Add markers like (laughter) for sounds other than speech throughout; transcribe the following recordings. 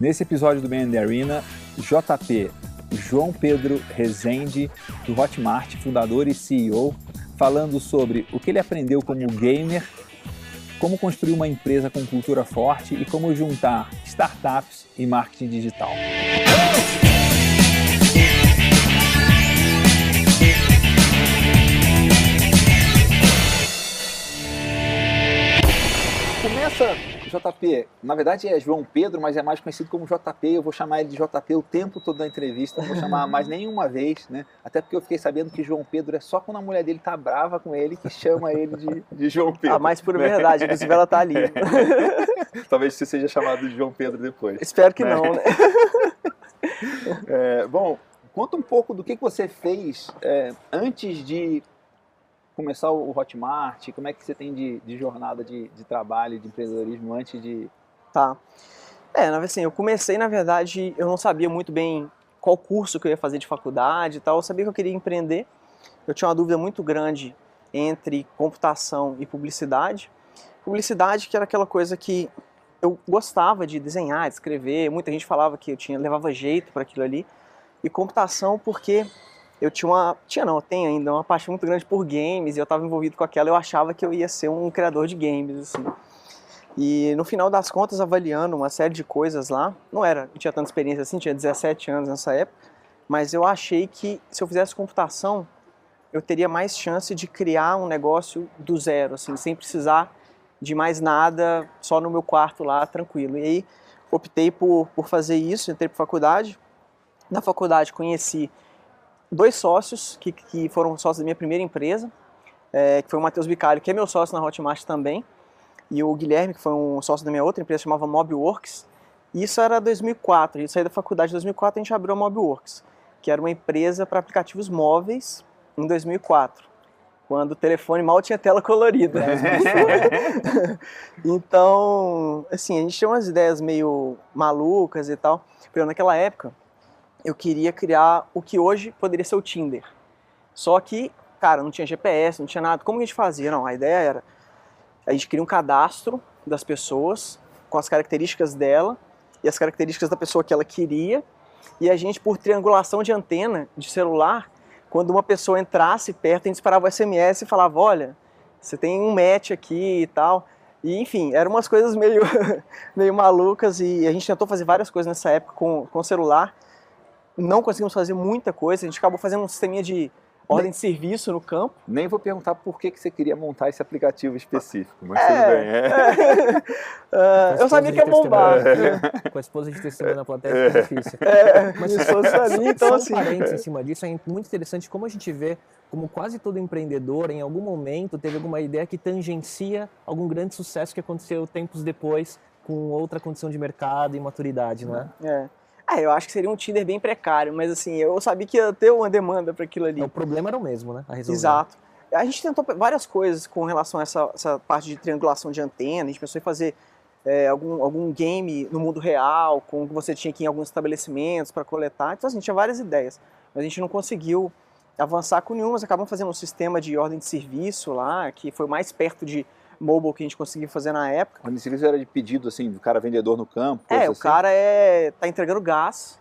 Nesse episódio do the Arena, JP, João Pedro Rezende, do Hotmart, fundador e CEO, falando sobre o que ele aprendeu como gamer, como construir uma empresa com cultura forte e como juntar startups e marketing digital. Começa JP, na verdade é João Pedro, mas é mais conhecido como JP. Eu vou chamar ele de JP o tempo todo da entrevista, não vou chamar mais nenhuma vez, né? Até porque eu fiquei sabendo que João Pedro é só quando a mulher dele tá brava com ele que chama ele de, de João Pedro. Ah, mais por né? verdade, inclusive ela tá ali. (laughs) Talvez você seja chamado de João Pedro depois. Espero que né? não, né? (laughs) É, bom, conta um pouco do que você fez é, antes de começar o Hotmart? Como é que você tem de, de jornada de, de trabalho, de empreendedorismo antes de... Tá. É, assim, eu comecei, na verdade, eu não sabia muito bem qual curso que eu ia fazer de faculdade e tal. Eu sabia que eu queria empreender. Eu tinha uma dúvida muito grande entre computação e publicidade. Publicidade que era aquela coisa que eu gostava de desenhar, de escrever. Muita gente falava que eu tinha levava jeito para aquilo ali. E computação porque eu tinha uma. Tinha não, tenho ainda uma paixão muito grande por games e eu estava envolvido com aquela. Eu achava que eu ia ser um criador de games, assim. E no final das contas, avaliando uma série de coisas lá, não era, não tinha tanta experiência assim, tinha 17 anos nessa época, mas eu achei que se eu fizesse computação, eu teria mais chance de criar um negócio do zero, assim, sem precisar de mais nada, só no meu quarto lá, tranquilo. E aí optei por, por fazer isso, entrei para faculdade. Na faculdade conheci dois sócios que, que foram sócios da minha primeira empresa, é, que foi o Matheus Bicalho, que é meu sócio na Hotmart também, e o Guilherme, que foi um sócio da minha outra empresa, chamava Mobworks. Isso era 2004, eu saí da faculdade em 2004 a gente abriu a Mobworks, que era uma empresa para aplicativos móveis em 2004 quando o telefone mal tinha tela colorida. (laughs) então, assim, a gente tinha umas ideias meio malucas e tal. Porque naquela época, eu queria criar o que hoje poderia ser o Tinder. Só que, cara, não tinha GPS, não tinha nada. Como a gente fazia? Não, a ideia era a gente cria um cadastro das pessoas com as características dela e as características da pessoa que ela queria. E a gente, por triangulação de antena de celular, quando uma pessoa entrasse perto, a gente disparava o SMS e falava: Olha, você tem um match aqui e tal. E enfim, eram umas coisas meio, (laughs) meio malucas e a gente tentou fazer várias coisas nessa época com, com celular não conseguimos fazer muita coisa, a gente acabou fazendo um sisteminha de ordem de serviço no campo. Nem vou perguntar por que, que você queria montar esse aplicativo específico, mas é, tudo bem. É. (laughs) uh, eu sabia que ia bombar. É. Com a esposa de testemunha na plateia é difícil. É, mas se fosse ali, então assim... um parênteses em cima disso, é muito interessante como a gente vê como quase todo empreendedor, em algum momento, teve alguma ideia que tangencia algum grande sucesso que aconteceu tempos depois com outra condição de mercado e maturidade, não é? É. É, eu acho que seria um Tinder bem precário, mas assim, eu sabia que ia ter uma demanda para aquilo ali. O problema era o mesmo, né? Exato. A gente tentou várias coisas com relação a essa, essa parte de triangulação de antena, a gente pensou em fazer é, algum, algum game no mundo real, com que você tinha que ir em alguns estabelecimentos para coletar. Então, assim, tinha várias ideias, mas a gente não conseguiu avançar com nenhuma. Acabamos fazendo um sistema de ordem de serviço lá, que foi mais perto de mobile que a gente conseguiu fazer na época. Quando serviço era de pedido, assim, do cara vendedor no campo? É, o assim? cara é, tá entregando gás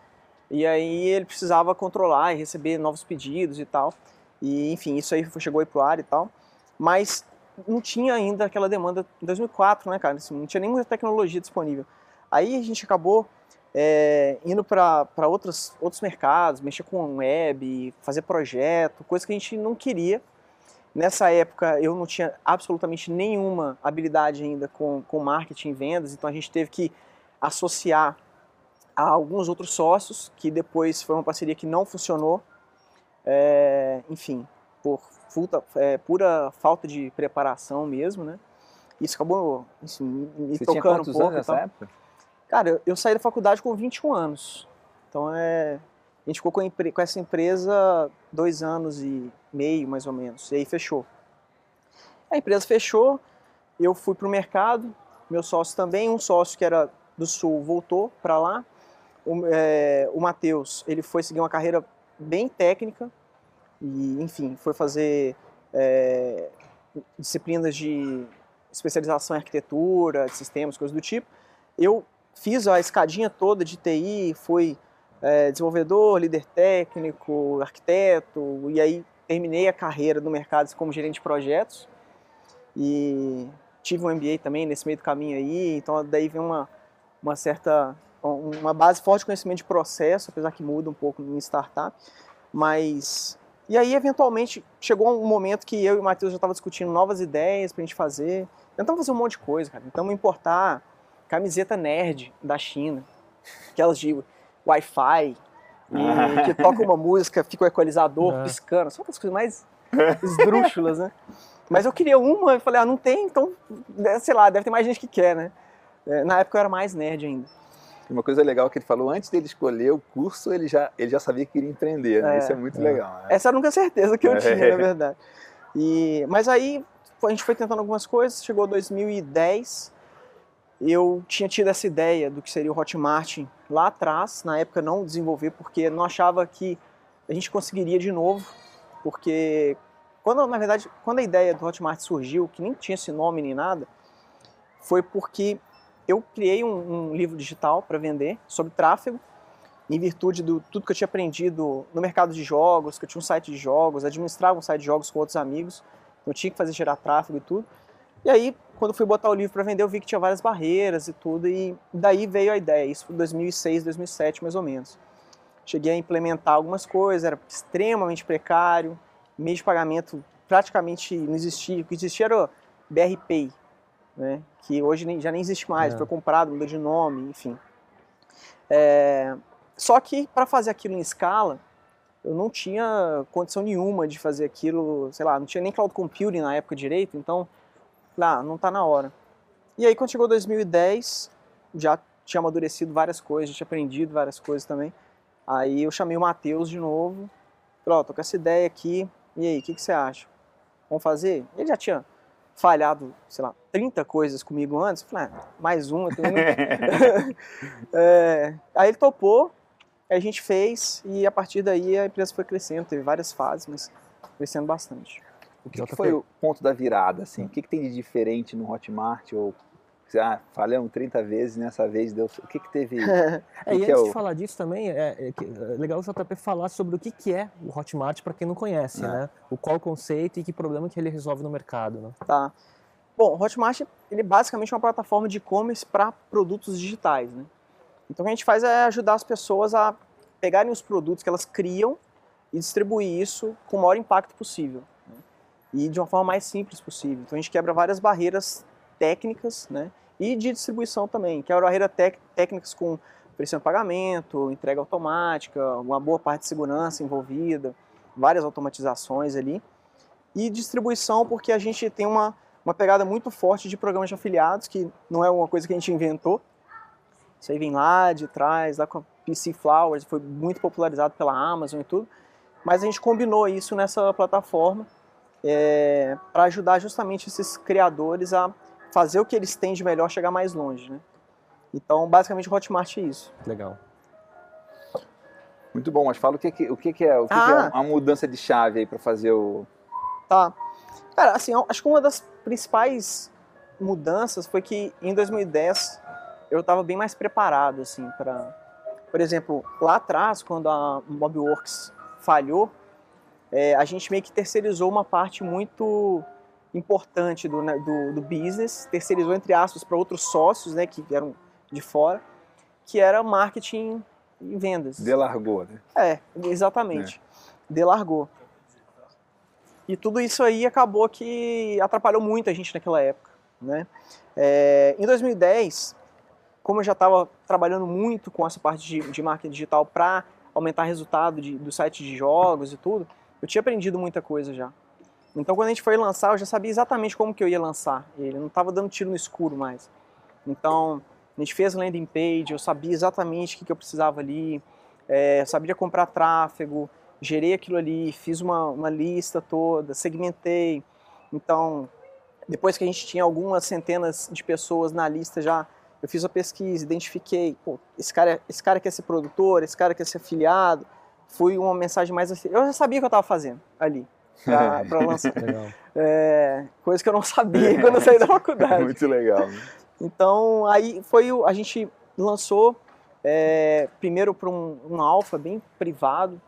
e aí ele precisava controlar e receber novos pedidos e tal. E, enfim, isso aí chegou aí pro ar e tal. Mas não tinha ainda aquela demanda em 2004, né, cara? Assim, não tinha nenhuma tecnologia disponível. Aí a gente acabou é, indo para outros, outros mercados, mexer com web, fazer projeto, coisa que a gente não queria Nessa época eu não tinha absolutamente nenhuma habilidade ainda com, com marketing e vendas, então a gente teve que associar a alguns outros sócios, que depois foi uma parceria que não funcionou, é, enfim, por futa, é, pura falta de preparação mesmo, né? Isso acabou assim, me Você tocando tinha um pouco. Anos nessa época? Cara, eu, eu saí da faculdade com 21 anos, então é a gente ficou com, com, essa empresa dois anos e meio, mais ou menos, e aí fechou. A empresa fechou, eu fui para o mercado, meu sócio também, um sócio que era do Sul voltou para lá, o, é, o Matheus, ele foi seguir uma carreira bem técnica, e enfim, foi fazer é, disciplinas de especialização em arquitetura, de sistemas, coisas do tipo. Eu fiz a escadinha toda de TI, fui é, desenvolvedor, líder técnico, arquiteto, e aí terminei a carreira no mercado como gerente de projetos. E tive um MBA também nesse meio do caminho aí, então daí vem uma, uma certa uma base forte de conhecimento de processo, apesar que muda um pouco em startup, mas e aí eventualmente chegou um momento que eu e o Matheus já estava discutindo novas ideias para a gente fazer, tentamos fazer um monte de coisa, cara, tentamos importar camiseta nerd da China, aquelas de Wi-Fi, (laughs) que toca uma música, fica o equalizador é. piscando, são as coisas mais (laughs) esdrúxulas, né? Mas eu queria uma e falei, ah, não tem, então, sei lá, deve ter mais gente que quer, né? É, na época eu era mais nerd ainda. Uma coisa legal que ele falou, antes dele escolher o curso, ele já, ele já sabia que queria empreender, né? É, Isso é muito é. legal. Né? Essa era a única certeza que eu é. tinha, na (laughs) verdade. E, mas aí a gente foi tentando algumas coisas, chegou 2010, eu tinha tido essa ideia do que seria o Hotmart lá atrás, na época não desenvolver, porque não achava que a gente conseguiria de novo, porque quando, na verdade, quando a ideia do Hotmart surgiu, que nem tinha esse nome nem nada, foi porque eu criei um, um livro digital para vender sobre tráfego, em virtude do tudo que eu tinha aprendido no mercado de jogos, que eu tinha um site de jogos, administrava um site de jogos com outros amigos, então eu tinha que fazer gerar tráfego e tudo. E aí, quando fui botar o livro para vender, eu vi que tinha várias barreiras e tudo, e daí veio a ideia, isso foi 2006, 2007 mais ou menos. Cheguei a implementar algumas coisas, era extremamente precário, meio de pagamento praticamente não existia, o que existia era o BRPay, né? que hoje nem, já nem existe mais, é. foi comprado, mudou de nome, enfim. É, só que para fazer aquilo em escala, eu não tinha condição nenhuma de fazer aquilo, sei lá, não tinha nem cloud computing na época direito, então, lá, não está na hora. E aí quando chegou 2010, já tinha amadurecido várias coisas, já tinha aprendido várias coisas também. Aí eu chamei o Matheus de novo, falei, ó, oh, tô com essa ideia aqui, e aí, o que, que você acha? Vamos fazer? Ele já tinha falhado, sei lá, 30 coisas comigo antes, falei, ah, mais uma. (laughs) é, aí ele topou, a gente fez e a partir daí a empresa foi crescendo, teve várias fases, mas crescendo bastante. O que, que foi o ponto da virada? Assim? O que, que tem de diferente no Hotmart ou ah, falhamos 30 vezes, nessa vez deu. O que, que teve? (laughs) é, e antes é o... de falar disso também, é, é, é, legal o JP falar sobre o que, que é o Hotmart para quem não conhece, é. né? O qual o conceito e que problema que ele resolve no mercado. Né? Tá. Bom, o Hotmart ele é basicamente uma plataforma de e-commerce para produtos digitais. Né? Então o que a gente faz é ajudar as pessoas a pegarem os produtos que elas criam e distribuir isso com o maior impacto possível. E de uma forma mais simples possível. Então a gente quebra várias barreiras técnicas, né? E de distribuição também, que é a barreira técnicas com pressão de pagamento, entrega automática, uma boa parte de segurança envolvida, várias automatizações ali. E distribuição porque a gente tem uma, uma pegada muito forte de programas de afiliados, que não é uma coisa que a gente inventou. Isso aí vem lá de trás, lá com a PC Flowers, foi muito popularizado pela Amazon e tudo. Mas a gente combinou isso nessa plataforma é, para ajudar justamente esses criadores a fazer o que eles têm de melhor chegar mais longe, né? Então, basicamente, o Hotmart é isso. Legal. Muito bom, mas fala o que, que o que, que é, o que, ah. que é uma mudança de chave aí para fazer o... Tá. Cara, assim, acho que uma das principais mudanças foi que em 2010 eu estava bem mais preparado, assim, para... Por exemplo, lá atrás, quando a Mobworks falhou, é, a gente meio que terceirizou uma parte muito importante do, né, do, do business, terceirizou entre aspas para outros sócios, né, que eram de fora, que era marketing e vendas. Delargou, né? É, exatamente. É. Delargou. E tudo isso aí acabou que atrapalhou muito a gente naquela época, né? É, em 2010, como eu já estava trabalhando muito com essa parte de, de marketing digital para aumentar o resultado de, do site de jogos e tudo, eu tinha aprendido muita coisa já. Então quando a gente foi lançar, eu já sabia exatamente como que eu ia lançar ele, não estava dando tiro no escuro mais. Então a gente fez landing page, eu sabia exatamente o que, que eu precisava ali, é, sabia comprar tráfego, gerei aquilo ali, fiz uma, uma lista toda, segmentei. Então depois que a gente tinha algumas centenas de pessoas na lista já, eu fiz a pesquisa, identifiquei, pô, esse cara, esse cara quer ser produtor, esse cara quer ser afiliado, fui uma mensagem mais assim, eu já sabia o que eu estava fazendo ali para (laughs) lançar. É, coisa que eu não sabia quando eu saí da (laughs) faculdade. Muito legal. Né? Então, aí foi o, a gente lançou é, primeiro para um, um alfa bem privado,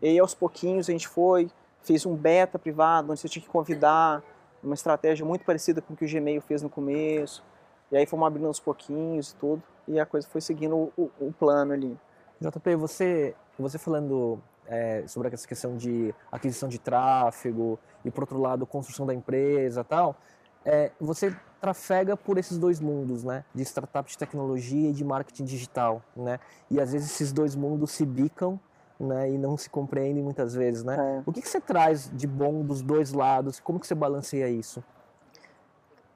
e aí aos pouquinhos a gente foi, fez um beta privado, onde você tinha que convidar, uma estratégia muito parecida com o que o Gmail fez no começo, e aí fomos abrindo aos pouquinhos e tudo, e a coisa foi seguindo o, o, o plano ali. JP, você, você falando é, sobre essa questão de aquisição de tráfego e, por outro lado, construção da empresa tal, é, você trafega por esses dois mundos, né? De startup de tecnologia e de marketing digital, né? E às vezes esses dois mundos se bicam, né? E não se compreendem muitas vezes, né? É. O que, que você traz de bom dos dois lados? Como que você balanceia isso?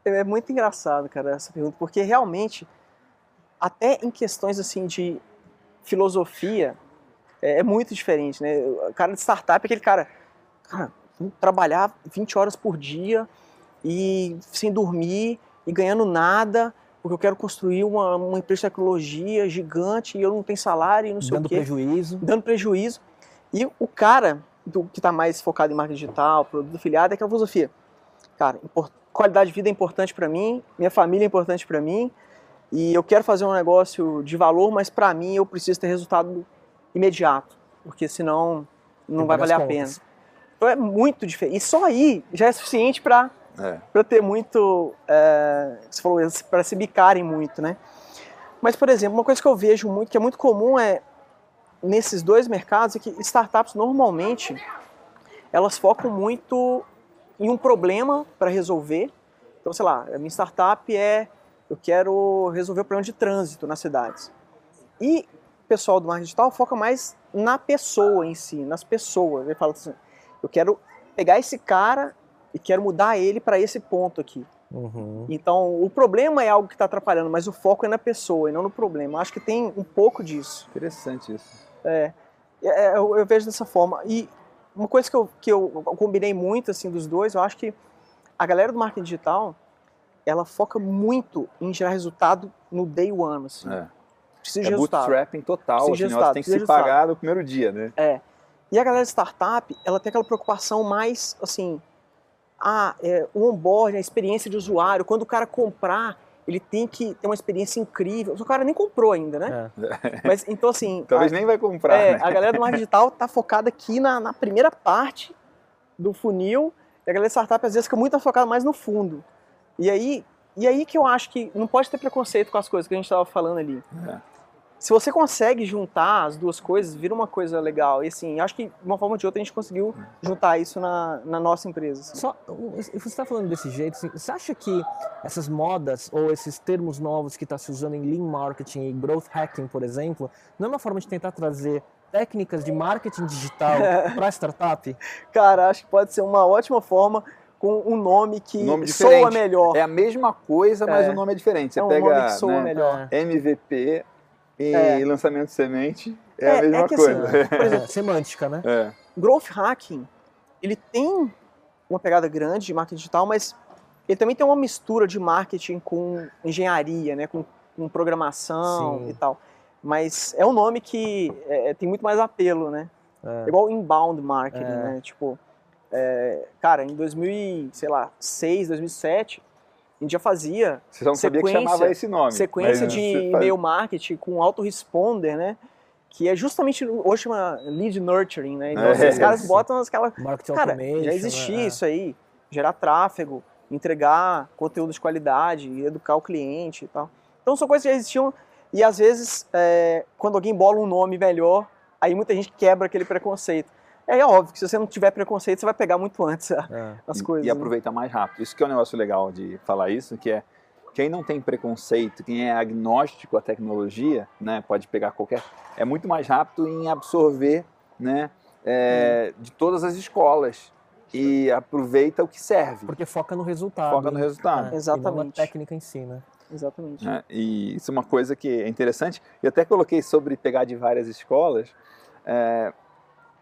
É muito engraçado, cara, essa pergunta, porque realmente, até em questões assim de filosofia, é, é muito diferente, né? O cara de startup é aquele cara, cara, trabalhar 20 horas por dia, e sem dormir e ganhando nada, porque eu quero construir uma, uma empresa de tecnologia gigante e eu não tenho salário e não sei dando o quê. Dando prejuízo. Dando prejuízo. E o cara do, que está mais focado em marketing digital, produto afiliado, é aquela filosofia. Cara, qualidade de vida é importante para mim, minha família é importante para mim, e eu quero fazer um negócio de valor, mas para mim eu preciso ter resultado imediato, porque senão não vai valer a pena. Então é muito diferente. E só aí já é suficiente para é. Para ter muito. É, você falou, para se bicarem muito, né? Mas, por exemplo, uma coisa que eu vejo muito, que é muito comum é nesses dois mercados, é que startups normalmente elas focam muito em um problema para resolver. Então, sei lá, a minha startup é eu quero resolver o problema de trânsito nas cidades. E pessoal do marketing digital foca mais na pessoa em si, nas pessoas. Ele fala assim, eu quero pegar esse cara e quero mudar ele para esse ponto aqui. Uhum. Então, o problema é algo que está atrapalhando, mas o foco é na pessoa e não no problema. Acho que tem um pouco disso. Interessante isso. É, é, é eu, eu, vejo dessa forma. E uma coisa que eu, que eu combinei muito assim dos dois, eu acho que a galera do marketing digital, ela foca muito em gerar resultado no day one. Assim. É. Precisa é de resultado. bootstrapping total, Precisa assim, ela tem que se pagar no primeiro dia, né? É. E a galera de startup, ela tem aquela preocupação mais, assim, ah, é, o onboarding, a experiência de usuário, quando o cara comprar, ele tem que ter uma experiência incrível. O cara nem comprou ainda, né? É. Mas então assim. (laughs) Talvez a, nem vai comprar. É, né? A galera do marketing digital está focada aqui na, na, primeira parte do funil, e a galera de startup às vezes fica muito focada mais no fundo. E aí, e aí que eu acho que não pode ter preconceito com as coisas que a gente estava falando ali. É se você consegue juntar as duas coisas, vira uma coisa legal. E assim, acho que de uma forma ou de outra a gente conseguiu juntar isso na, na nossa empresa. Assim. Só, você está falando desse jeito, assim, você acha que essas modas ou esses termos novos que está se usando em Lean Marketing e Growth Hacking, por exemplo, não é uma forma de tentar trazer técnicas de marketing digital (laughs) para a startup? Cara, acho que pode ser uma ótima forma com um nome que nome soa melhor. É a mesma coisa, mas é. o nome é diferente. Você é um pega nome que soa né, melhor. MVP, e é. lançamento de semente é, é a mesma é que, coisa. Assim, por exemplo, (laughs) semântica, né? É. Growth hacking, ele tem uma pegada grande de marketing digital, mas ele também tem uma mistura de marketing com engenharia, né? Com, com programação Sim. e tal. Mas é um nome que é, é tem muito mais apelo, né? É. Igual inbound marketing, é. né? Tipo, cara, em 2006, 2007 a gente já fazia. Você não sabia que chamava esse nome. Sequência de e-mail marketing com autoresponder, né? Que é justamente, hoje chama lead nurturing, né? Então, é, assim, os caras botam aquela. Marketing cara, já existia né? isso aí. Gerar tráfego, entregar conteúdo de qualidade, educar o cliente e tal. Então, são coisas que já existiam. E às vezes, é, quando alguém bola um nome melhor, aí muita gente quebra aquele preconceito. É óbvio que se você não tiver preconceito, você vai pegar muito antes é. as e, coisas. E, né? aproveitar mais rápido. Isso que é um negócio legal de falar isso, que é quem não tem preconceito, quem é agnóstico à tecnologia, né, pode pegar qualquer, é muito mais rápido em absorver, né, é, hum. de todas as escolas e aproveita o que serve. Porque foca no resultado. Foca no resultado. É, Exatamente. na técnica em si, né? Exatamente. É, e isso é uma coisa que é interessante. Eu até coloquei sobre pegar de várias escolas. É,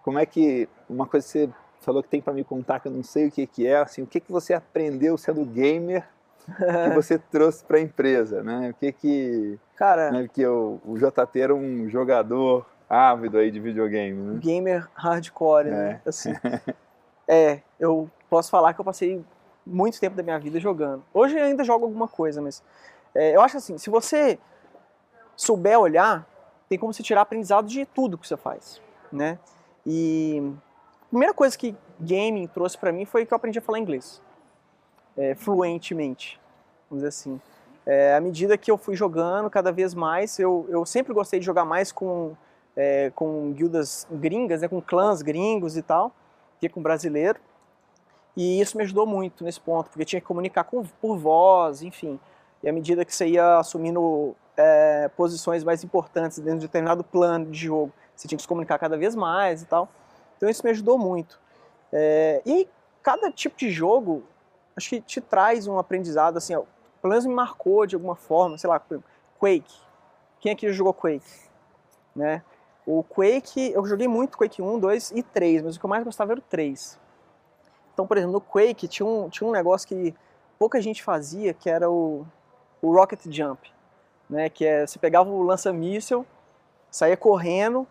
como é que uma coisa que você falou que tem para me contar que eu não sei o que que é, assim, o que que você aprendeu sendo gamer que (laughs) você trouxe para a empresa, né? O que que cara, né, porque o, o JP era um jogador ávido aí de videogame, né? Gamer hardcore, né? é. né? Assim, (laughs) é, eu posso falar que eu passei muito tempo da minha vida jogando. Hoje eu ainda jogo alguma coisa, mas é, eu acho assim, se você souber olhar, tem como você tirar aprendizado de tudo que você faz, né? E a primeira coisa que gaming trouxe para mim foi que eu aprendi a falar inglês, é, fluentemente, vamos dizer assim. É, à medida que eu fui jogando cada vez mais, eu, eu sempre gostei de jogar mais com, é, com guildas gringas, né, com clãs gringos e tal, que com brasileiro. E isso me ajudou muito nesse ponto, porque tinha que comunicar com, por voz, enfim. E à medida que você ia assumindo é, posições mais importantes dentro de determinado plano de jogo, você tinha que se comunicar cada vez mais e tal. Então isso me ajudou muito. É, e cada tipo de jogo, acho que te traz um aprendizado, assim, ó, pelo menos me marcou de alguma forma, sei lá, Quake. Quem aqui jogou Quake? Né? O Quake, eu joguei muito Quake 1, 2 e 3, mas o que eu mais gostava era o 3. Então, por exemplo, no Quake tinha um, tinha um negócio que pouca gente fazia, que era o, o Rocket Jump. Né? Que é, você pegava o lança-míssel, saía correndo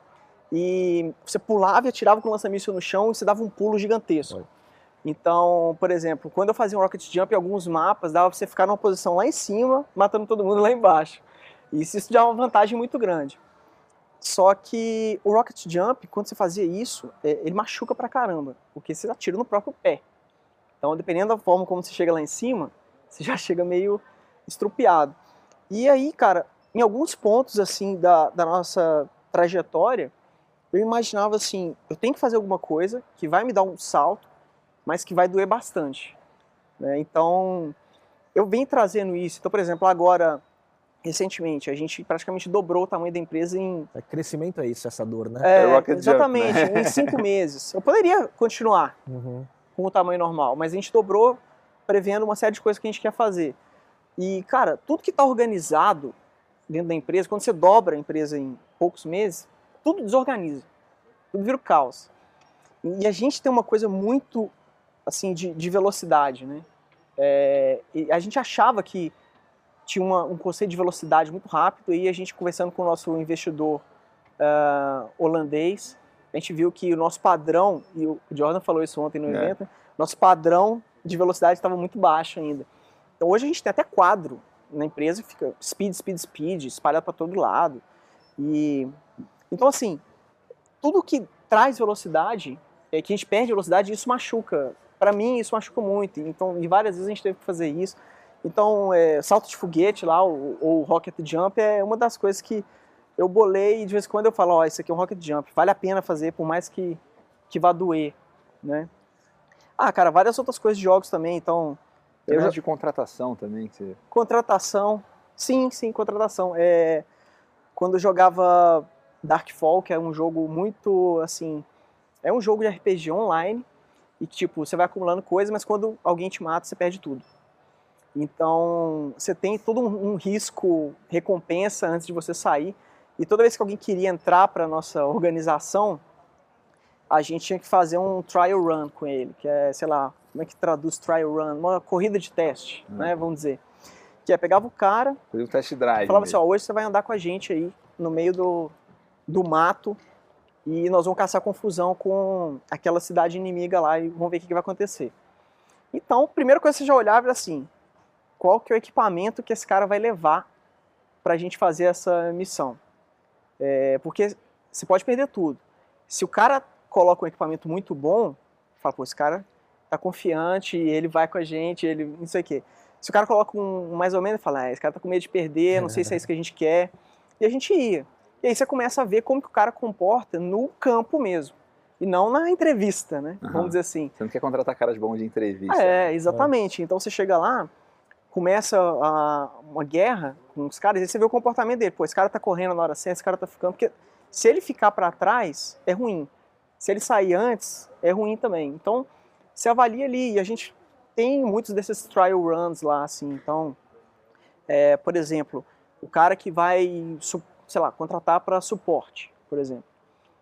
e você pulava e atirava com o lança-míssel no chão e você dava um pulo gigantesco. Então, por exemplo, quando eu fazia um rocket jump em alguns mapas, dava pra você ficar numa posição lá em cima, matando todo mundo lá embaixo. E isso, isso já é uma vantagem muito grande. Só que o rocket jump, quando você fazia isso, é, ele machuca pra caramba, porque você atira no próprio pé. Então, dependendo da forma como você chega lá em cima, você já chega meio estrupiado. E aí, cara, em alguns pontos assim da, da nossa trajetória, eu imaginava assim, eu tenho que fazer alguma coisa que vai me dar um salto, mas que vai doer bastante. Né? Então, eu venho trazendo isso. Então, por exemplo, agora, recentemente, a gente praticamente dobrou o tamanho da empresa em... É, crescimento é isso, essa dor, né? É, exatamente, jump, né? em cinco (laughs) meses. Eu poderia continuar uhum. com o tamanho normal, mas a gente dobrou prevendo uma série de coisas que a gente quer fazer. E, cara, tudo que está organizado dentro da empresa, quando você dobra a empresa em poucos meses, tudo desorganiza, tudo vira o caos. E a gente tem uma coisa muito assim de, de velocidade, né? É, a gente achava que tinha uma, um conceito de velocidade muito rápido e a gente conversando com o nosso investidor uh, holandês, a gente viu que o nosso padrão, e o Jordan falou isso ontem no é. evento, nosso padrão de velocidade estava muito baixo ainda. Então hoje a gente tem até quadro na empresa, fica speed, speed, speed, espalhado para todo lado. E então assim, tudo que traz velocidade, é que a gente perde velocidade, isso machuca. Para mim isso machuca muito. Então, e várias vezes a gente teve que fazer isso. Então, é, salto de foguete lá, ou, ou rocket jump, é uma das coisas que eu bolei e de vez em quando eu falo, ó, oh, isso aqui é um rocket jump, vale a pena fazer, por mais que, que vá doer, né? Ah, cara, várias outras coisas de jogos também, então... Eu já... de contratação também. Você... Contratação, sim, sim, contratação. É, quando eu jogava Darkfall, que é um jogo muito, assim, é um jogo de RPG online e tipo, você vai acumulando coisas, mas quando alguém te mata, você perde tudo. Então, você tem todo um, um risco recompensa antes de você sair. E toda vez que alguém queria entrar para nossa organização, a gente tinha que fazer um trial run com ele, que é, sei lá, como é que traduz trial run? Uma corrida de teste, hum. né, vamos dizer. Que é, pegava o cara, Fazia um test drive. Falava mesmo. assim, ó, hoje você vai andar com a gente aí no meio do, do mato e nós vamos caçar confusão com aquela cidade inimiga lá e vamos ver o que, vai acontecer. Então, a primeira coisa que você já olhava era assim, qual que é o equipamento que esse cara vai levar para a gente fazer essa missão. É, porque você pode perder tudo. Se o cara coloca um equipamento muito bom, fala, pô, esse cara tá confiante, ele vai com a gente, ele não sei o quê. Se o cara coloca um mais ou menos, fala, ah, esse cara tá com medo de perder, não sei se é isso que a gente quer. E a gente ia. E aí você começa a ver como que o cara comporta no campo mesmo. E não na entrevista, né? Uhum. Vamos dizer assim. Você não quer contratar caras bons de entrevista. Ah, é, né? exatamente. Então você chega lá, começa a, uma guerra com os caras, e você vê o comportamento dele. Pô, esse cara tá correndo na hora certa, esse cara tá ficando. Porque se ele ficar para trás, é ruim. Se ele sair antes, é ruim também. Então, você avalia ali. E a gente tem muitos desses trial runs lá, assim. Então, é, por exemplo, o cara que vai sei lá, contratar para suporte, por exemplo.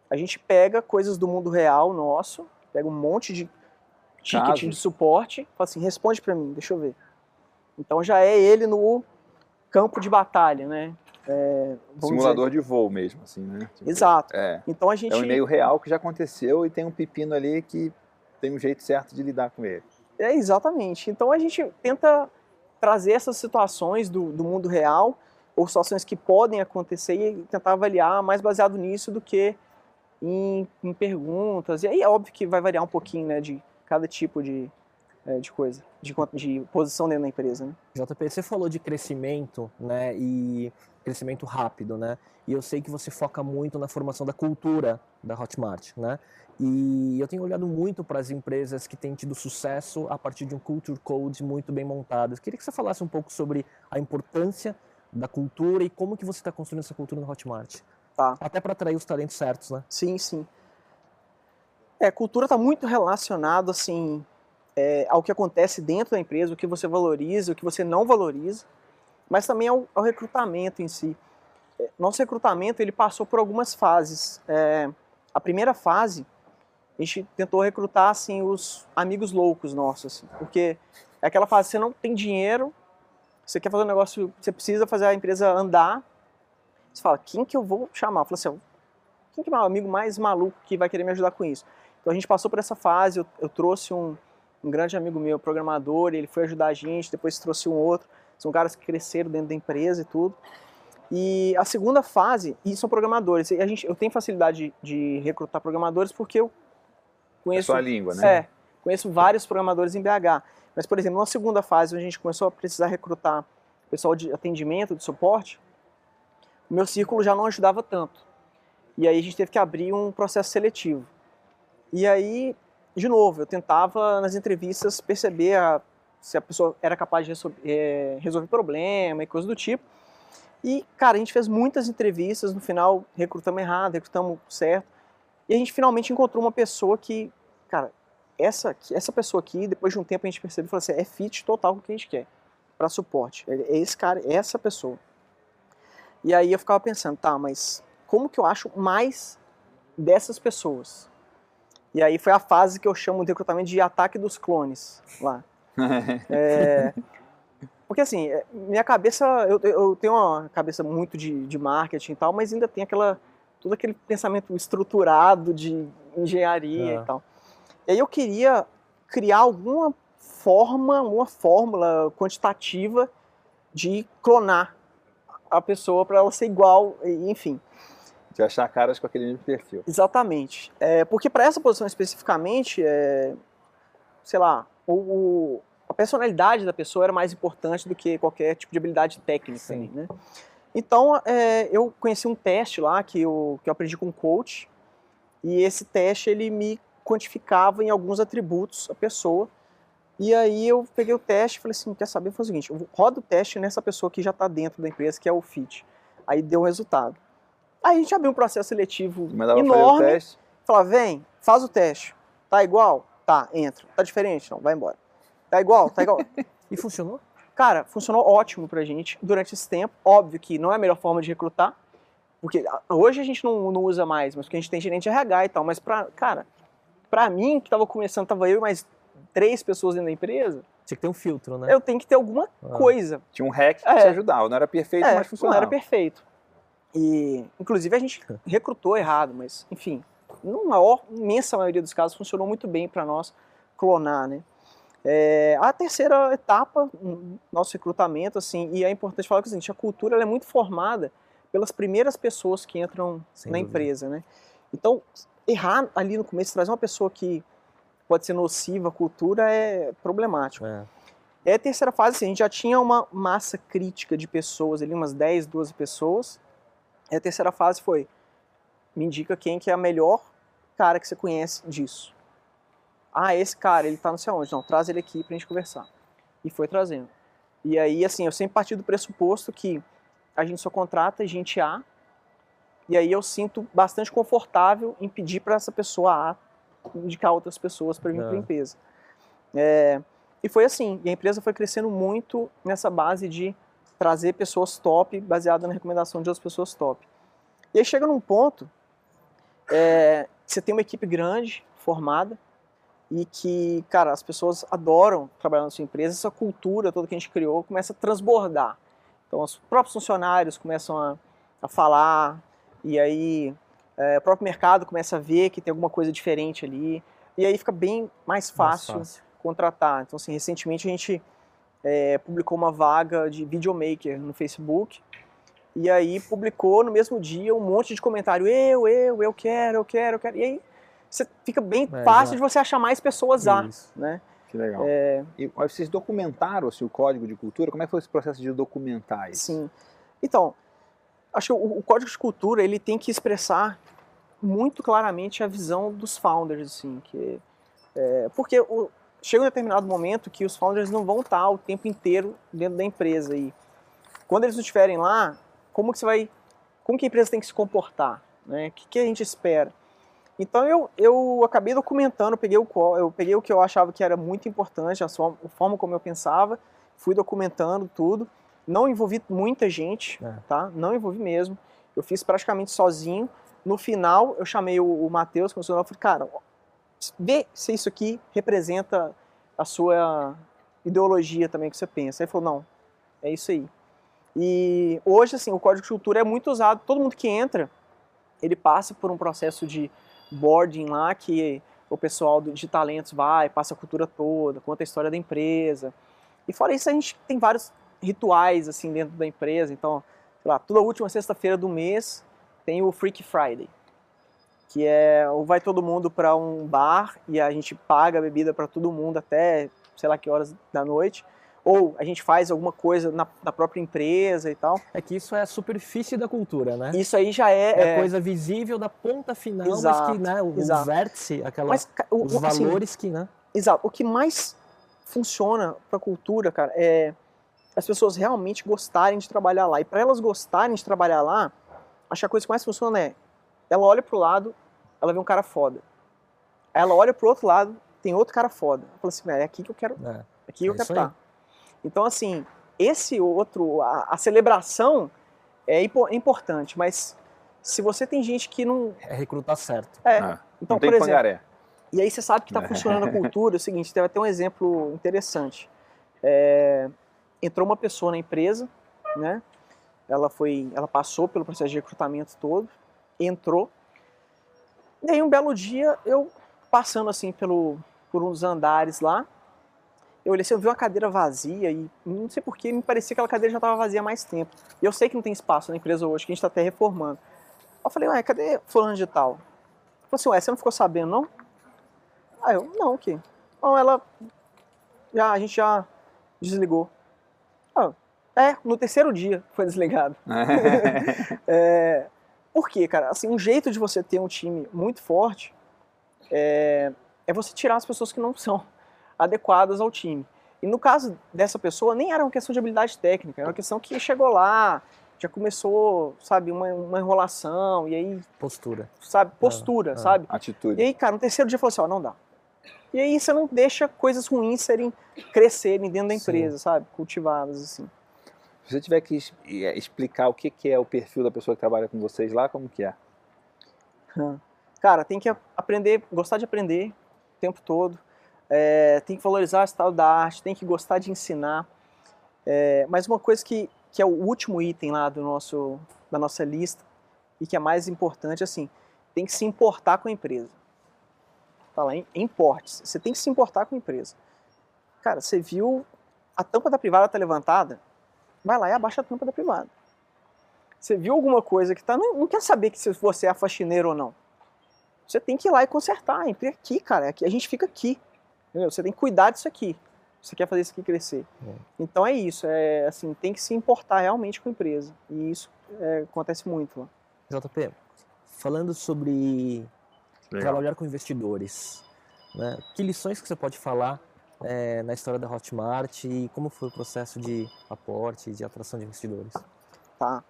A gente pega coisas do mundo real nosso, pega um monte de ticket Caso. de suporte, fala assim, responde para mim, deixa eu ver. Então já é ele no campo de batalha, né? É, Simulador dizer. de voo mesmo, assim, né? Tipo, Exato. É. Então a gente... É um e-mail real que já aconteceu e tem um pepino ali que tem um jeito certo de lidar com ele. É, exatamente. Então a gente tenta trazer essas situações do, do mundo real ou situações que podem acontecer e tentar avaliar mais baseado nisso do que em, em perguntas. E aí é óbvio que vai variar um pouquinho, né, de cada tipo de, é, de coisa, de, de posição dentro da empresa, né? JP, você falou de crescimento, né, e crescimento rápido, né? E eu sei que você foca muito na formação da cultura da Hotmart, né? E eu tenho olhado muito para as empresas que têm tido sucesso a partir de um culture code muito bem montado. Eu queria que você falasse um pouco sobre a importância da cultura e como que você está construindo essa cultura no Hotmart. Tá. Até para atrair os talentos certos, né? Sim, sim. É, cultura está muito relacionado assim é, ao que acontece dentro da empresa, o que você valoriza, o que você não valoriza, mas também ao, ao recrutamento em si. É, nosso recrutamento ele passou por algumas fases. É, a primeira fase a gente tentou recrutar assim os amigos loucos nossos, assim, porque é aquela fase você não tem dinheiro, você quer fazer um negócio, você precisa fazer a empresa andar, você fala quem que eu vou chamar? Fala assim, quem que é o amigo mais maluco que vai querer me ajudar com isso? Então a gente passou por essa fase, eu, eu trouxe um, um grande amigo meu, programador, ele foi ajudar a gente, depois trouxe um outro, são caras que cresceram dentro da empresa e tudo. E a segunda fase, e são programadores. E a gente, eu tenho facilidade de, de recrutar programadores porque eu conheço. É sua língua, né? É, conheço vários programadores em BH. Mas, por exemplo, na segunda fase, onde a gente começou a precisar recrutar pessoal de atendimento, de suporte, o meu círculo já não ajudava tanto. E aí a gente teve que abrir um processo seletivo. E aí, de novo, eu tentava nas entrevistas perceber a, se a pessoa era capaz de resolver, é, resolver problema e coisa do tipo. E, cara, a gente fez muitas entrevistas, no final recrutamos errado, recrutamos certo. E a gente finalmente encontrou uma pessoa que, cara, essa, essa pessoa aqui, depois de um tempo a gente percebeu, falou assim, é fit total com o que a gente quer para suporte. É, é esse cara, é essa pessoa. E aí eu ficava pensando, tá, mas como que eu acho mais dessas pessoas? E aí foi a fase que eu chamo de recrutamento de ataque dos clones lá. (laughs) é, porque assim, é, minha cabeça, eu, eu tenho uma cabeça muito de, de marketing e tal, mas ainda tem aquela todo aquele pensamento estruturado de engenharia é. e tal. E aí eu queria criar alguma forma, uma fórmula quantitativa de clonar a pessoa para ela ser igual, enfim. De achar caras com aquele mesmo perfil. Exatamente. É, porque para essa posição especificamente, é, sei lá, o, o, a personalidade da pessoa era mais importante do que qualquer tipo de habilidade técnica. Né? Então, é, eu conheci um teste lá que eu, que eu aprendi com um coach, e esse teste ele me quantificava em alguns atributos a pessoa. E aí eu peguei o teste e falei assim, quer saber? Foi o seguinte, eu rodo o teste nessa pessoa que já está dentro da empresa, que é o FIT. Aí deu o resultado. Aí a gente abriu um processo seletivo Mandava enorme. Fazer o teste. Falava, vem, faz o teste. Tá igual? Tá, entra. Tá diferente? Não, vai embora. Tá igual? Tá igual. (laughs) e funcionou? Cara, funcionou ótimo pra gente durante esse tempo. Óbvio que não é a melhor forma de recrutar, porque hoje a gente não, não usa mais, mas porque a gente tem gerente de RH e tal. Mas, pra, cara, pra mim, que tava começando, tava eu e mais três pessoas dentro da empresa. Tinha que ter um filtro, né? Eu tenho que ter alguma ah. coisa. Tinha um hack que é. te ajudava. Não era perfeito, é, mas funcionava. Não era perfeito. E, inclusive, a gente (laughs) recrutou errado, mas, enfim, na maior, imensa maioria dos casos, funcionou muito bem para nós clonar, né? É, a terceira etapa, nosso recrutamento, assim, e é importante falar que assim, a cultura é muito formada pelas primeiras pessoas que entram Sem na dúvida. empresa, né? Então, errar ali no começo, trazer uma pessoa que pode ser nociva à cultura é problemático. É. E a terceira fase, assim, a gente já tinha uma massa crítica de pessoas ali, umas 10, 12 pessoas. E a terceira fase foi, me indica quem que é a melhor cara que você conhece disso. Ah, esse cara, ele tá não sei onde. Não, traz ele aqui pra gente conversar. E foi trazendo. E aí, assim, eu sempre parti do pressuposto que a gente só contrata gente A, e aí eu sinto bastante confortável em pedir para essa pessoa A indicar outras pessoas para vir para a é. empresa. É, e foi assim, e a empresa foi crescendo muito nessa base de trazer pessoas top, baseado na recomendação de outras pessoas top. E aí chega num ponto, é, você tem uma equipe grande, formada, e que, cara, as pessoas adoram trabalhar na sua empresa, essa cultura toda que a gente criou começa a transbordar. Então, os próprios funcionários começam a, a falar, e aí é, o próprio mercado começa a ver que tem alguma coisa diferente ali, e aí fica bem mais fácil, mais fácil. contratar. Então, assim, recentemente a gente é, publicou uma vaga de videomaker no Facebook, E aí publicou no mesmo dia um monte de comentário, eu, eu, eu quero, eu quero, eu quero. E aí você fica bem É, fácil já. de você achar mais pessoas lá, Isso. né? Que legal. É, E aí vocês documentaram assim, o código de cultura? Como é que foi esse processo de documentar isso? Sim. Então, acho que o, o código de cultura ele tem que expressar muito claramente a visão dos founders, assim, que é, porque o- chega um determinado momento que os founders não vão estar o tempo inteiro dentro da empresa e quando eles não estiverem lá, como que você vai, como que a empresa tem que se comportar, né? O que, que a gente espera? Então eu, eu acabei documentando, peguei o, eu peguei o que eu achava que era muito importante, a, sua- a forma como eu pensava, fui documentando tudo. Não envolvi muita gente, É. tá? Não envolvi mesmo. Eu fiz praticamente sozinho. No final, eu chamei o, o Matheus, que eu falei, cara, vê se isso aqui representa a sua ideologia também que você pensa. Ele falou, não, é isso aí. E hoje, assim, o código de cultura é muito usado. Todo mundo que entra, ele passa por um processo de boarding lá, que o pessoal de talentos vai, passa a cultura toda, conta a história da empresa. E fora isso, a gente tem vários rituais, assim, dentro da empresa. Então, sei lá, toda última sexta-feira do mês tem o Freak Friday, que é ou vai todo mundo para um bar e a gente paga a bebida para todo mundo até sei lá que horas da noite, ou a gente faz alguma coisa na, na própria empresa e tal. É que isso é a superfície da cultura, né? Isso aí já é, É é, coisa visível da ponta final, mas Exato, que, né, o, exato. vértice, aquela, mas o, os assim, valores que, né? Exato. O que mais funciona para a cultura, cara, é as pessoas realmente gostarem de trabalhar lá. E para elas gostarem de trabalhar lá, acho que a coisa que mais funciona é ela olha pro lado, ela vê um cara foda. Aí ela olha pro outro lado, tem outro cara foda. Ela fala assim, é aqui que eu quero, É. aqui É eu quero estar. Então, assim, esse outro, a, a celebração é é importante, mas se você tem gente que não. É recrutar certo. É, Ah, então, não tem por exemplo. pangaré. E aí você sabe que está (laughs) funcionando a cultura, é o seguinte, teve até um exemplo interessante. É, entrou uma pessoa na empresa, né? Ela foi, ela passou pelo processo de recrutamento todo, entrou. E aí um belo dia eu passando assim pelo por uns andares lá, eu olhei assim, eu vi uma cadeira vazia e não sei porquê, me parecia que aquela cadeira já estava vazia há mais tempo. E eu sei que não tem espaço na empresa hoje, que a gente está até reformando. Eu falei, ué, cadê fulano de tal? Falou assim, ué, você não ficou sabendo não? Ah, eu, não, o quê? Não, ela. Já, a gente já desligou. Ah, é, no terceiro dia foi desligado. (laughs) (laughs) É, por quê, cara? Assim, um jeito de você ter um time muito forte é, é você tirar as pessoas que não são (laughs) adequadas ao time. E no caso dessa pessoa, nem era uma questão de habilidade técnica, era uma questão que chegou lá, já começou, sabe, uma, uma enrolação, e aí, Postura. sabe, postura, ah. sabe? Atitude. E aí, cara, no terceiro dia falou assim, ó, não dá. E aí você não deixa coisas ruins serem crescerem dentro da Sim. empresa, sabe? Cultivadas assim. Se você tiver que eh, explicar o que é o perfil da pessoa que trabalha com vocês lá, como que é? Cara, tem que aprender, gostar de aprender o tempo todo. É, tem que valorizar o estado da arte, tem que gostar de ensinar. É, mas uma coisa que, que é o último item lá do nosso, da nossa lista e que é mais importante, assim, tem que se importar com a empresa. Tá lá, em importes. Você tem que se importar com a empresa. Cara, você viu a tampa da privada tá levantada? Vai lá e abaixa a tampa da privada. Você viu alguma coisa que tá. Não, não quer saber que se você é faxineiro ou não. Você tem que ir lá e consertar. A é aqui, cara. é Aqui, a gente fica aqui. Entendeu? Você tem que cuidar disso aqui. Você quer fazer isso aqui crescer. É. Então é isso. É assim, tem que se importar realmente com a empresa. E isso é, acontece muito lá. JP, falando sobre trabalhar com investidores, né? que lições que você pode falar eh, na história da Hotmart e como foi o processo de aporte, de atração de investidores? Tá?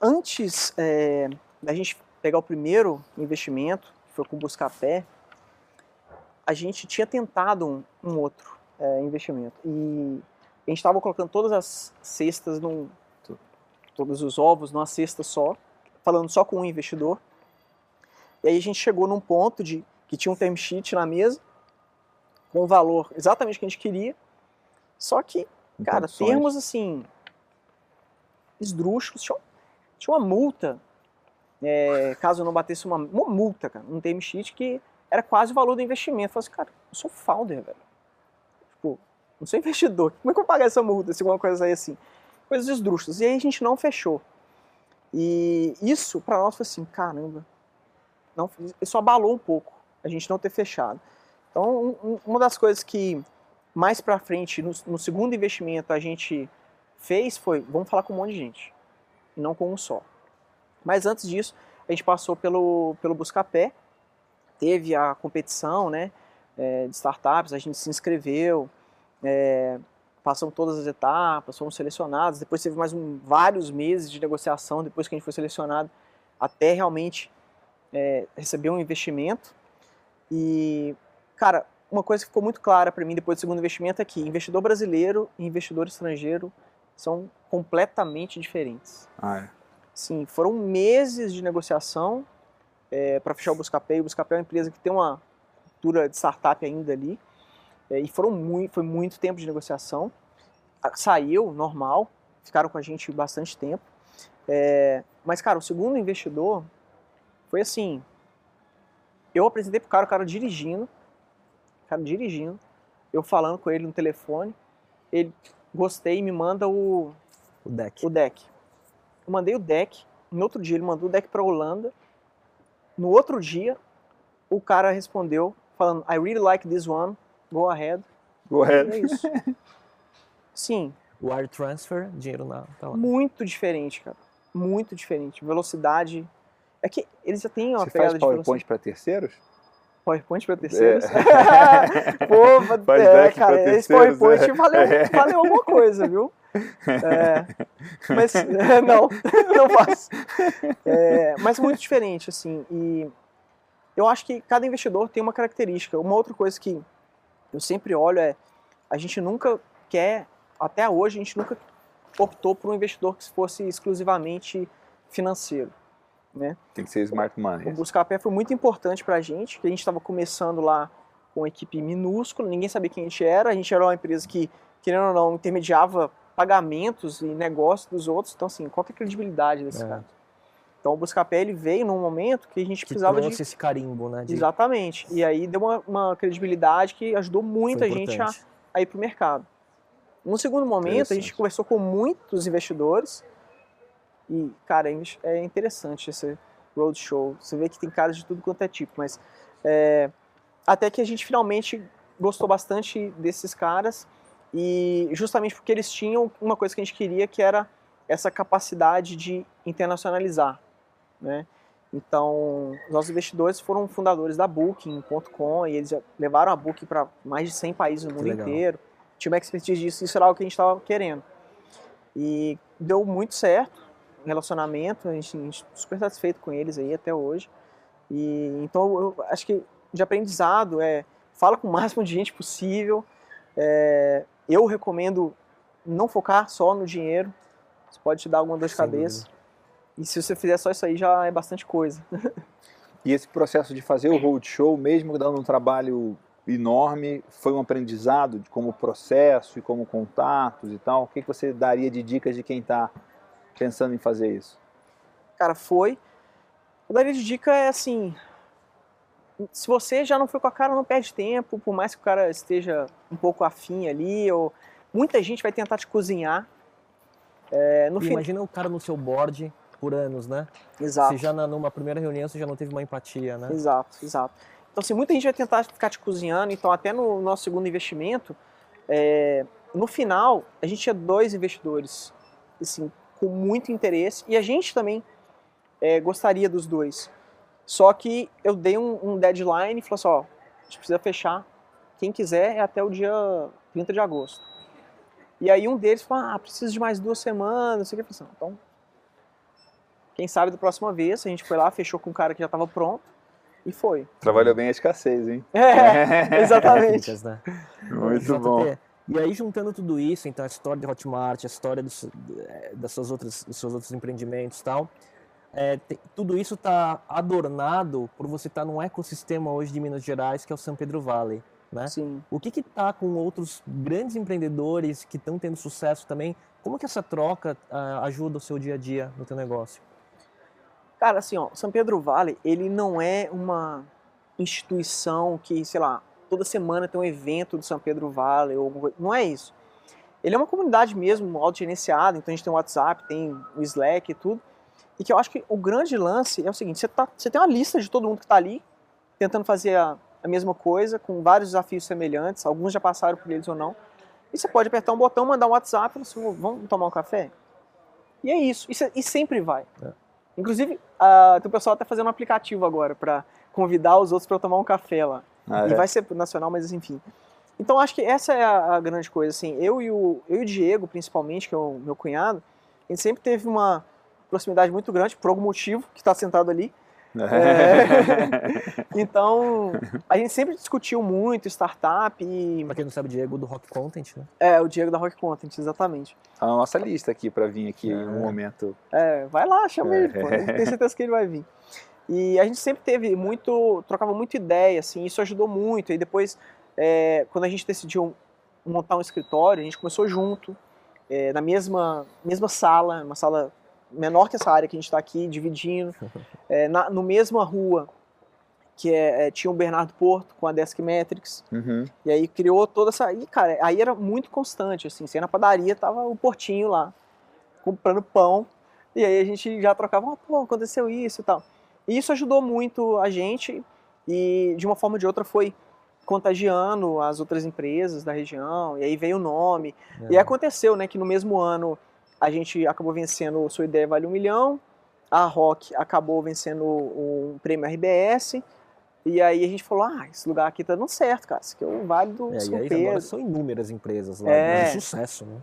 Antes é, da gente pegar o primeiro investimento, que foi com o Buscapé, a gente tinha tentado um, um outro é, investimento. E a gente estava colocando todas as cestas, num, todos os ovos numa cesta só, falando só com um investidor. E aí a gente chegou num ponto de que tinha um term sheet na mesa, com o valor exatamente que a gente queria, só que Cara, termos assim. esdrúxulos. Tinha, tinha uma multa. é, caso eu não batesse uma, uma multa, cara, um term sheet que era quase o valor do investimento. Eu falei assim, cara, eu sou founder, velho. Tipo, não sou investidor. Como é que eu pagar essa multa se alguma coisa sair assim? coisas esdrúxulas. E aí a gente não fechou. E isso para nós foi assim, caramba, não, isso abalou um pouco a gente não ter fechado. Então, um, uma das coisas que mais para frente, no, no, segundo investimento, a gente fez foi, vamos falar com um monte de gente, e não com um só. Mas antes disso, a gente passou pelo, pelo Buscapé, teve a competição né, é, de startups, a gente se inscreveu, é, passamos todas as etapas, fomos selecionados, depois teve mais um, vários meses de negociação depois que a gente foi selecionado, até realmente é, receber um investimento. E, cara, uma coisa que ficou muito clara para mim depois do segundo investimento é que investidor brasileiro e investidor estrangeiro são completamente diferentes. Ah, é. Sim, foram meses de negociação é, para fechar o Buscapé. O Buscapé é uma empresa que tem uma cultura de startup ainda ali. É, e foram muito, foi muito tempo de negociação. Saiu, normal, ficaram com a gente bastante tempo. É, mas, cara, o segundo investidor foi assim. Eu apresentei pro cara, o cara dirigindo, o cara dirigindo, eu falando com ele no telefone, ele gostei, me manda o o deck. O deck. Eu mandei o deck, no outro dia ele mandou o deck para Holanda. No outro dia, o cara respondeu falando I really like this one, go ahead. Go ahead. É isso. (laughs) Sim. Wire transfer, dinheiro na. Tá lá. Muito diferente, cara. Muito diferente. Velocidade. É que eles já têm uma Você pegada faz de PowerPoint para terceiros? PowerPoint para terceiros. É. (laughs) Pô, Faz é, cara, esse terceiros, PowerPoint é. valeu, É. valeu alguma coisa, viu? É, mas é, não, (laughs) não faço. É, mas muito diferente, assim. E eu acho que cada investidor tem uma característica. Uma outra coisa que eu sempre olho é a gente nunca quer, até hoje, a gente nunca optou por um investidor que fosse exclusivamente financeiro. Né? Tem que ser smart O money. Buscapé foi muito importante para a gente, que a gente estava começando lá com uma equipe minúscula, ninguém sabia quem a gente era, a gente era uma empresa que, querendo ou não, intermediava pagamentos e negócios dos outros, então assim, qual que é a credibilidade desse É. cara? Então o Buscapé ele veio num momento que a gente Que precisava trouxe de... esse carimbo, né? de- Exatamente, e aí deu uma, uma credibilidade que ajudou muita foi gente a, importante. a ir para o mercado. No segundo momento, a gente conversou com muitos investidores e, cara, é é interessante esse roadshow. Você vê que tem caras de tudo quanto é tipo, mas é, até que a gente finalmente gostou bastante desses caras e justamente porque eles tinham uma coisa que a gente queria, que era essa capacidade de internacionalizar, né? Então, os nossos investidores foram fundadores da Booking.com e eles levaram a Booking para mais de 100 países no mundo legal. inteiro. Tinha uma expertise disso, isso era o que a gente estava querendo. E deu muito certo relacionamento, a gente, a gente super satisfeito com eles aí até hoje. E então eu acho que de aprendizado é fala com o máximo de gente possível. É, eu recomendo não focar só no dinheiro. Isso pode te dar alguma dor de cabeça. E se você fizer só isso aí já é bastante coisa. (laughs) E esse processo de fazer o roadshow, mesmo dando um trabalho enorme, foi um aprendizado de como processo e como contatos e tal. O que, que você daria de dicas de quem está pensando em fazer isso? Cara, foi. Eu daria de dica é assim. Se você já não foi com a cara, não perde tempo, por mais que o cara esteja um pouco afim ali, ou muita gente vai tentar te cozinhar. É, no E fim, Imagina o cara no seu board por anos, né? exato, Você já na, numa primeira reunião você já não teve uma empatia, né? exato, exato. Então, assim, muita gente vai tentar ficar te cozinhando. Então, até no nosso segundo investimento, é, no final, a gente tinha dois investidores, assim, com muito interesse. E a gente também é, gostaria dos dois. Só que eu dei um, um deadline e falei assim, ó, a gente precisa fechar. Quem quiser é até o dia 30 de agosto. E aí um deles falou, ah, preciso de mais duas semanas, não sei o que. Eu falei assim, então, quem sabe da próxima vez, a gente foi lá, fechou com um cara que já estava pronto e foi. Trabalhou bem a escassez, hein? É, (laughs) exatamente. Né? Muito bom. E aí, juntando tudo isso, então, a história de Hotmart, a história dos, eh, das suas outras, dos seus outros empreendimentos e tal, é, te- tudo isso está adornado por você estar num ecossistema hoje de Minas Gerais, que é o São Pedro Valley, né? Sim. O que que tá com outros grandes empreendedores que estão tendo sucesso também? Como que essa troca ah, ajuda o seu dia a dia no teu negócio? Cara, assim, ó, São Pedro Vale, ele não é uma instituição que, sei lá, toda semana tem um evento do São Pedro Vale, ou alguma coisa. não é isso. ele é uma comunidade mesmo autogerenciada, então a gente tem o WhatsApp, tem o Slack e tudo. E que eu acho que o grande lance é o seguinte: você, tá, você tem uma lista de todo mundo que está ali, tentando fazer a, a mesma coisa, com vários desafios semelhantes, alguns já passaram por eles ou não. E você pode apertar um botão, mandar um WhatsApp e assim, vamos tomar um café? E é isso. E, e sempre vai. É. Inclusive, uh, o pessoal está fazendo um aplicativo agora para convidar os outros para tomar um café lá. Ah, e é? vai ser nacional, mas enfim. Então acho que essa é a, a, grande coisa. Assim, eu e, o, eu e o Diego, principalmente, que é o meu cunhado, a gente sempre teve uma proximidade muito grande, por algum motivo, que está sentado ali. É. (laughs) então, a gente sempre discutiu muito startup e... Pra quem não sabe, o Diego do Rock Content, né? É, o Diego da Rock Content, exatamente. Tá na nossa lista aqui para vir aqui é. em um momento. É, vai lá, chama é. ele, pô. Tenho certeza que ele vai vir. E a gente sempre teve muito, trocava muito ideia, assim, isso ajudou muito. E depois, é, quando a gente decidiu montar um escritório, a gente começou junto, é, na mesma, mesma sala, uma sala menor que essa área que a gente está aqui, dividindo, (laughs) é, na, no mesma rua que é, é, tinha o Bernardo Porto com a Desk Metrics, uhum. e aí criou toda essa... E, cara, aí era muito constante, assim, você ia na padaria, tava o Portinho lá, comprando pão, e aí a gente já trocava, oh, pô, aconteceu isso e tal. E isso ajudou muito a gente, e de uma forma ou de outra foi contagiando as outras empresas da região, e aí veio o nome, é. e aconteceu, né, que no mesmo ano a gente acabou vencendo Sua Ideia Vale um Milhão, a Rock acabou vencendo o, o prêmio RBS, e aí a gente falou, ah, esse lugar aqui tá dando certo, cara, esse aqui é o Vale do é, E aí agora são inúmeras empresas lá, é. de sucesso, né?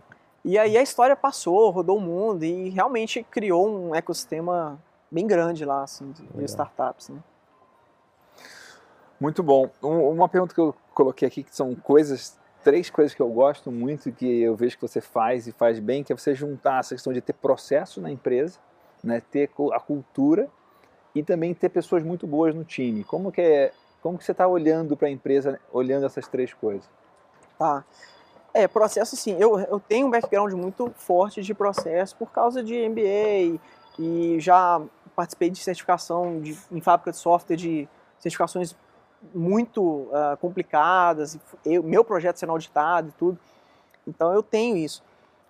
E aí a história passou, rodou o mundo e realmente criou um ecossistema bem grande lá, assim, de, de startups, né? Muito bom. Um, uma pergunta que eu coloquei aqui, que são coisas três coisas que eu gosto muito que eu vejo que você faz e faz bem, que é você juntar essa questão de ter processo na empresa, né, ter a cultura e também ter pessoas muito boas no time. Como que é, como que você está olhando para a empresa, olhando essas três coisas? Tá. É, processo sim. Eu, eu tenho um background muito forte de processo por causa de MBA e já participei de certificação de, em fábrica de software de certificações muito uh, complicadas, eu, meu projeto sendo auditado e tudo. Então eu tenho isso.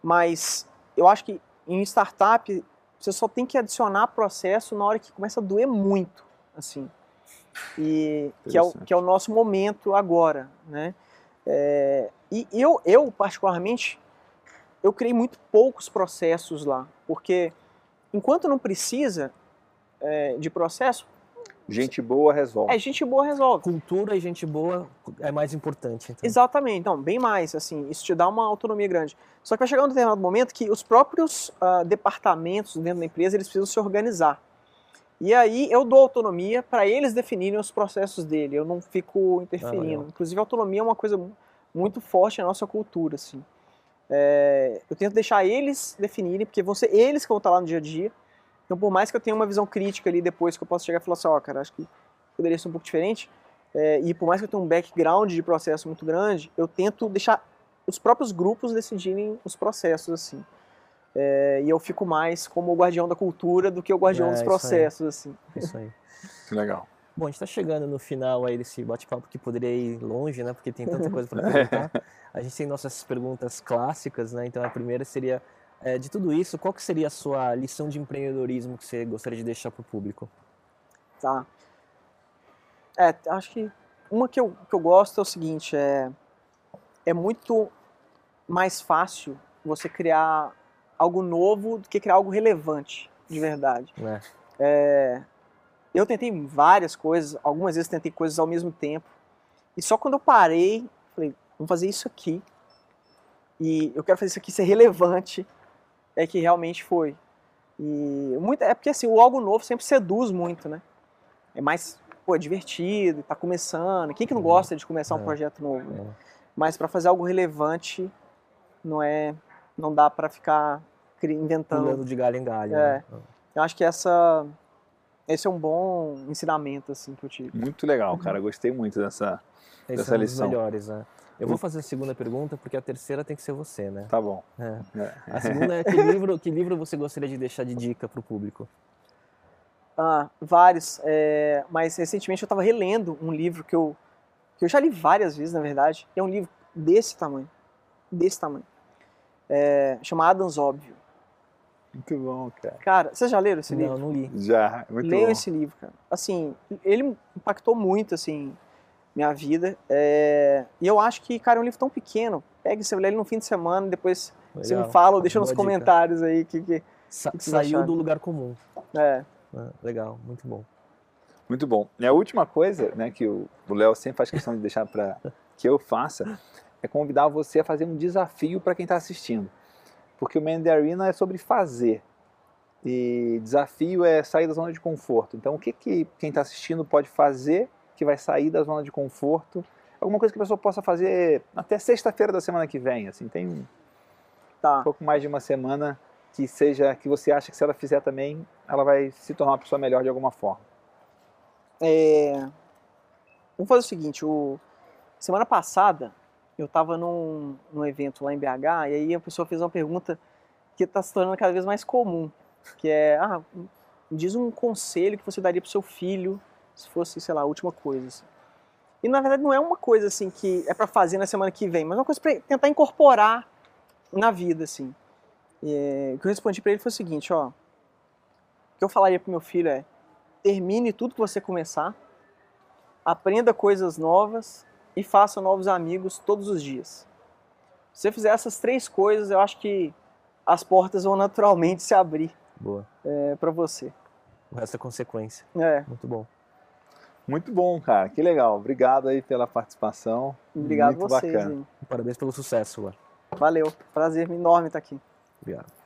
Mas eu acho que em startup você só tem que adicionar processo na hora que começa a doer muito, assim. E que é, o, que é o nosso momento agora, né? É, e eu, eu, particularmente, eu criei muito poucos processos lá, porque enquanto não precisa é, de processo, Gente boa resolve. É, gente boa resolve. Cultura e gente boa é mais importante. Então. Exatamente, então, bem mais, assim, isso te dá uma autonomia grande. Só que vai chegar um determinado momento que os próprios uh, departamentos dentro da empresa, eles precisam se organizar. E aí eu dou autonomia para eles definirem os processos dele, eu não fico interferindo. Ah, Inclusive, a autonomia é uma coisa muito forte na nossa cultura, assim. É, eu tento deixar eles definirem, porque vão ser eles que vão estar lá no dia a dia, então, por mais que eu tenha uma visão crítica ali depois, que eu possa chegar e falar assim, ó, oh, cara, acho que poderia ser um pouco diferente, é, e por mais que eu tenha um background de processo muito grande, eu tento deixar os próprios grupos decidirem os processos, assim. É, e eu fico mais como o guardião da cultura do que o guardião é, dos processos, aí. assim. Isso aí. (laughs) Legal. Bom, a gente está chegando no final aí desse bate-papo que poderia ir longe, né? Porque tem tanta (laughs) coisa para perguntar. A gente tem nossas perguntas clássicas, né? Então a primeira seria é, de tudo isso, qual que seria a sua lição de empreendedorismo que você gostaria de deixar para o público? Tá. É, acho que uma que eu, que eu gosto é o seguinte, é, é muito mais fácil você criar algo novo do que criar algo relevante, de verdade. É. É, eu tentei várias coisas, algumas vezes tentei coisas ao mesmo tempo, e só quando eu parei, falei, vamos fazer isso aqui, e eu quero fazer isso aqui ser relevante, é que realmente foi. E muito, é porque assim, o algo novo sempre seduz muito, né? É mais, pô, é divertido, tá começando. Quem que não uhum. gosta de começar um é. projeto novo? Né? Mas para fazer algo relevante, não é, não dá para ficar inventando. Pulando de galho em galho. É. Né? Eu acho que essa esse é um bom ensinamento assim que eu tive. Muito legal, cara. Gostei muito dessa, Esses dessa lição. melhores, né? Eu vou fazer a segunda pergunta porque a terceira tem que ser você, né? Tá bom. É. É. A segunda é que livro, que livro você gostaria de deixar de dica para o público? Ah, vários. É, mas recentemente eu estava relendo um livro que eu, que eu já li várias vezes, na verdade. É um livro desse tamanho. Desse tamanho. é, chama Adams Óbvio. Muito bom, cara. Cara, vocês já leram esse Não, livro? não li. Já, muito Leiam bom. esse livro, cara. Assim, ele impactou muito, assim, minha vida. É, E eu acho que, cara, é um livro tão pequeno. Pega e você lê ele no fim de semana, depois você me Legal. fala ou deixa Boa nos dica. comentários aí que, que Sa- que saiu acharam? do lugar comum. é. Ah, legal, muito bom. Muito bom. E a última coisa, né, que o Léo sempre faz questão de deixar para que eu faça, é convidar você a fazer um desafio para quem está assistindo. Porque o Man in the Arena é sobre fazer. E desafio é sair da zona de conforto. Então, o que, que quem está assistindo pode fazer que vai sair da zona de conforto? Alguma coisa que a pessoa possa fazer até sexta-feira da semana que vem. Assim, tem um Tá. pouco mais de uma semana que seja que você acha que se ela fizer também, ela vai se tornar uma pessoa melhor de alguma forma. É, Vamos fazer o seguinte, o... semana passada eu tava num, num evento lá em BH e aí a pessoa fez uma pergunta que está se tornando cada vez mais comum, que é, ah, diz um conselho que você daria pro seu filho se fosse, sei lá, a última coisa. assim. E na verdade não é uma coisa assim que é para fazer na semana que vem, mas é uma coisa para tentar incorporar na vida, assim. E, é, o que eu respondi para ele foi o seguinte, ó, o que eu falaria pro meu filho é termine tudo que você começar, aprenda coisas novas e faça novos amigos todos os dias. Se você fizer essas três coisas, eu acho que as portas vão naturalmente se abrir Boa. é, para você. O resto é consequência. É, Muito bom. Muito bom, cara. Que legal. Obrigado aí pela participação. obrigado Muito vocês. bacana. hein. Parabéns pelo sucesso, Luan. Valeu, prazer enorme estar aqui. Obrigado.